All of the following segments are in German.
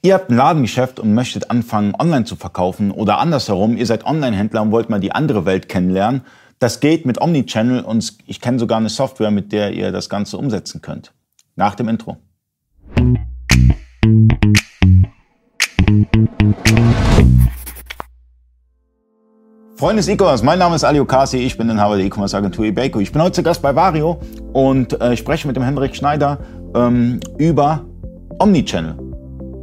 Ihr habt ein Ladengeschäft und möchtet anfangen, online zu verkaufen oder andersherum, ihr seid Online-Händler und wollt mal die andere Welt kennenlernen. Das geht mit Omnichannel und ich kenne sogar eine Software, mit der ihr das Ganze umsetzen könnt. Nach dem Intro. Freunde des E-Commerce, mein Name ist Ali Okasi, ich bin Inhaber der E-Commerce Agentur eBayco. Ich bin heute zu Gast bei Vario und äh, spreche mit dem Hendrik Schneider ähm, über Omnichannel.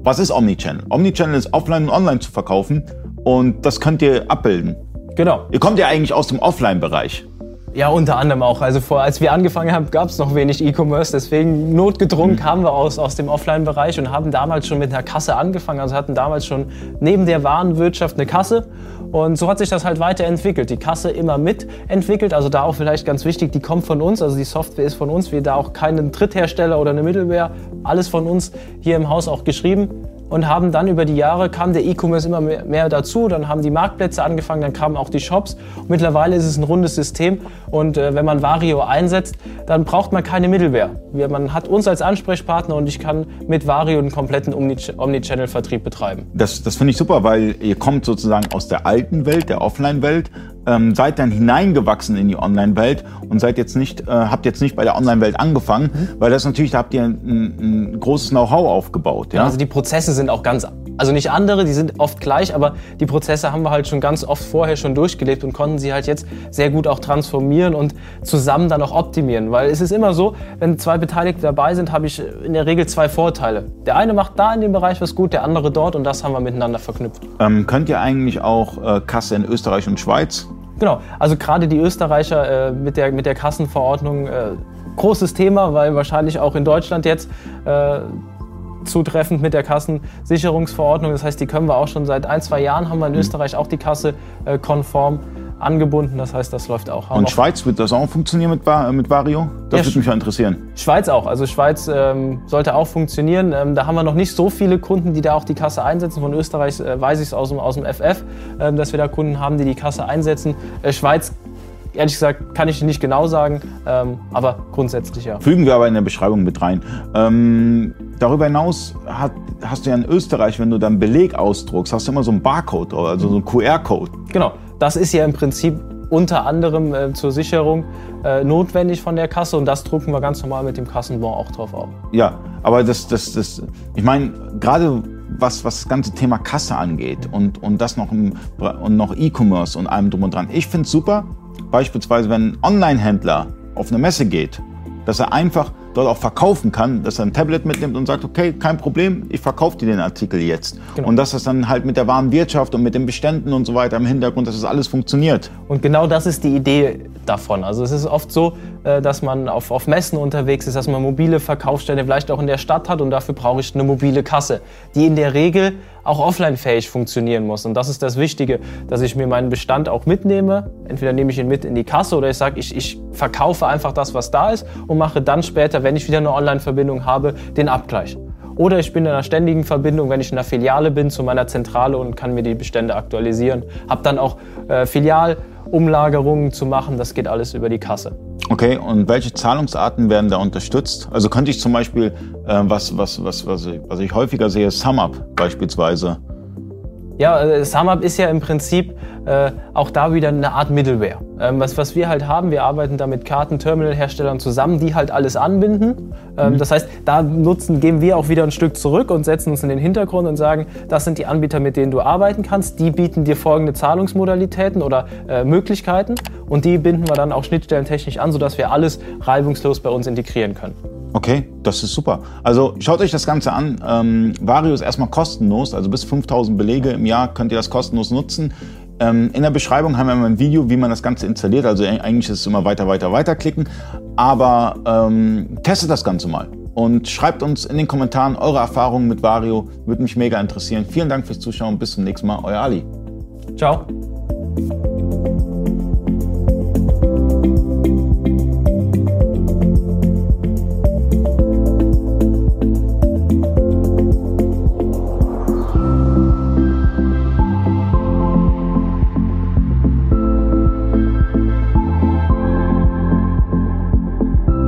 Was ist Omnichannel? Omnichannel ist offline und online zu verkaufen und das könnt ihr abbilden. Genau. Ihr kommt ja eigentlich aus dem Offline-Bereich. Ja, unter anderem auch. Also vor, als wir angefangen haben, gab es noch wenig E-Commerce. Deswegen notgedrungen mhm. kamen wir aus, aus dem Offline-Bereich und haben damals schon mit einer Kasse angefangen. Also hatten damals schon neben der Warenwirtschaft eine Kasse. Und so hat sich das halt weiterentwickelt. Die Kasse immer mitentwickelt. Also da auch vielleicht ganz wichtig, die kommt von uns. Also die Software ist von uns. Wir da auch keinen Dritthersteller oder eine Mittelware. Alles von uns hier im Haus auch geschrieben und haben dann über die Jahre kam der E-Commerce immer mehr, dazu, dann haben die Marktplätze angefangen, dann kamen auch die Shops. Und mittlerweile ist es ein rundes System und äh, wenn man Vario einsetzt, dann braucht man keine Mittelwehr. Man hat uns als Ansprechpartner und ich kann mit Vario einen kompletten Omnichannel-Vertrieb betreiben. Das, das finde ich super, weil ihr kommt sozusagen aus der alten Welt, der Offline-Welt, ähm, seid dann hineingewachsen in die Online-Welt und seid jetzt nicht, äh, habt jetzt nicht bei der Online-Welt angefangen, mhm. weil das natürlich, da habt ihr ein, ein großes Know-how aufgebaut. Ja? Also die Prozesse sind auch ganz, also nicht andere, die sind oft gleich, aber die Prozesse haben wir halt schon ganz oft vorher schon durchgelebt und konnten sie halt jetzt sehr gut auch transformieren und zusammen dann auch optimieren. Weil es ist immer so, wenn zwei Beteiligte dabei sind, habe ich in der Regel zwei Vorteile. Der eine macht da in dem Bereich was gut, der andere dort und das haben wir miteinander verknüpft. Ähm, könnt ihr eigentlich auch äh, Kasse in Österreich und Schweiz? Genau, also gerade die Österreicher äh, mit, der, mit der Kassenverordnung, äh, großes Thema, weil wahrscheinlich auch in Deutschland jetzt äh, zutreffend mit der Kassensicherungsverordnung. Das heißt, die können wir auch schon seit ein, zwei Jahren haben wir in mhm. Österreich auch die Kasse äh, konform angebunden. Das heißt, das läuft auch. Haben Und Schweiz wird das auch funktionieren mit, mit Vario? Das ja, würde mich ja interessieren. Schweiz auch. Also Schweiz ähm, sollte auch funktionieren. Ähm, da haben wir noch nicht so viele Kunden, die da auch die Kasse einsetzen. Von Österreich äh, weiß ich es aus dem, aus dem FF, äh, dass wir da Kunden haben, die die Kasse einsetzen. Äh, Schweiz ehrlich gesagt kann ich nicht genau sagen, ähm, aber grundsätzlich ja. Fügen wir aber in der Beschreibung mit rein. Ähm, darüber hinaus hat, hast du ja in Österreich, wenn du dann Beleg ausdruckst, hast du immer so einen Barcode, also so einen QR-Code. Genau. Das ist ja im Prinzip unter anderem äh, zur Sicherung äh, notwendig von der Kasse und das drucken wir ganz normal mit dem Kassenbon auch drauf auf. Ja, aber das, das, das, ich meine, gerade was, was das ganze Thema Kasse angeht und, und das noch, im, und noch E-Commerce und allem drum und dran. Ich finde es super, beispielsweise wenn ein Online-Händler auf eine Messe geht, dass er einfach dort auch verkaufen kann, dass er ein Tablet mitnimmt und sagt, okay, kein Problem, ich verkaufe dir den Artikel jetzt. Genau. Und dass das dann halt mit der wahren Wirtschaft und mit den Beständen und so weiter im Hintergrund, dass das alles funktioniert. Und genau das ist die Idee davon. Also es ist oft so, äh, dass man auf, auf Messen unterwegs ist, dass man mobile Verkaufsstände vielleicht auch in der Stadt hat und dafür brauche ich eine mobile Kasse, die in der Regel auch offline-fähig funktionieren muss. Und das ist das Wichtige, dass ich mir meinen Bestand auch mitnehme. Entweder nehme ich ihn mit in die Kasse oder ich sage, ich, ich verkaufe einfach das, was da ist und mache dann später, wenn ich wieder eine Online-Verbindung habe, den Abgleich. Oder ich bin in einer ständigen Verbindung, wenn ich in einer Filiale bin, zu meiner Zentrale und kann mir die Bestände aktualisieren. Habe dann auch äh, Filialumlagerungen zu machen. Das geht alles über die Kasse. Okay, und welche Zahlungsarten werden da unterstützt? Also könnte ich zum Beispiel, äh, was, was, was, was, was ich häufiger sehe, SumUp beispielsweise. Ja, äh, SumUp ist ja im Prinzip äh, auch da wieder eine Art Middleware. Ähm, was, was wir halt haben, wir arbeiten da mit Kartenterminalherstellern zusammen, die halt alles anbinden. Ähm, mhm. Das heißt, da nutzen, gehen wir auch wieder ein Stück zurück und setzen uns in den Hintergrund und sagen, das sind die Anbieter, mit denen du arbeiten kannst. Die bieten dir folgende Zahlungsmodalitäten oder äh, Möglichkeiten und die binden wir dann auch schnittstellentechnisch an, sodass wir alles reibungslos bei uns integrieren können. Okay, das ist super. Also schaut euch das Ganze an. Ähm, Vario ist erstmal kostenlos, also bis 5000 Belege im Jahr könnt ihr das kostenlos nutzen. Ähm, in der Beschreibung haben wir mal ein Video, wie man das Ganze installiert. Also eigentlich ist es immer weiter, weiter, weiter klicken. Aber ähm, testet das Ganze mal und schreibt uns in den Kommentaren eure Erfahrungen mit Vario. Würde mich mega interessieren. Vielen Dank fürs Zuschauen. Bis zum nächsten Mal. Euer Ali. Ciao.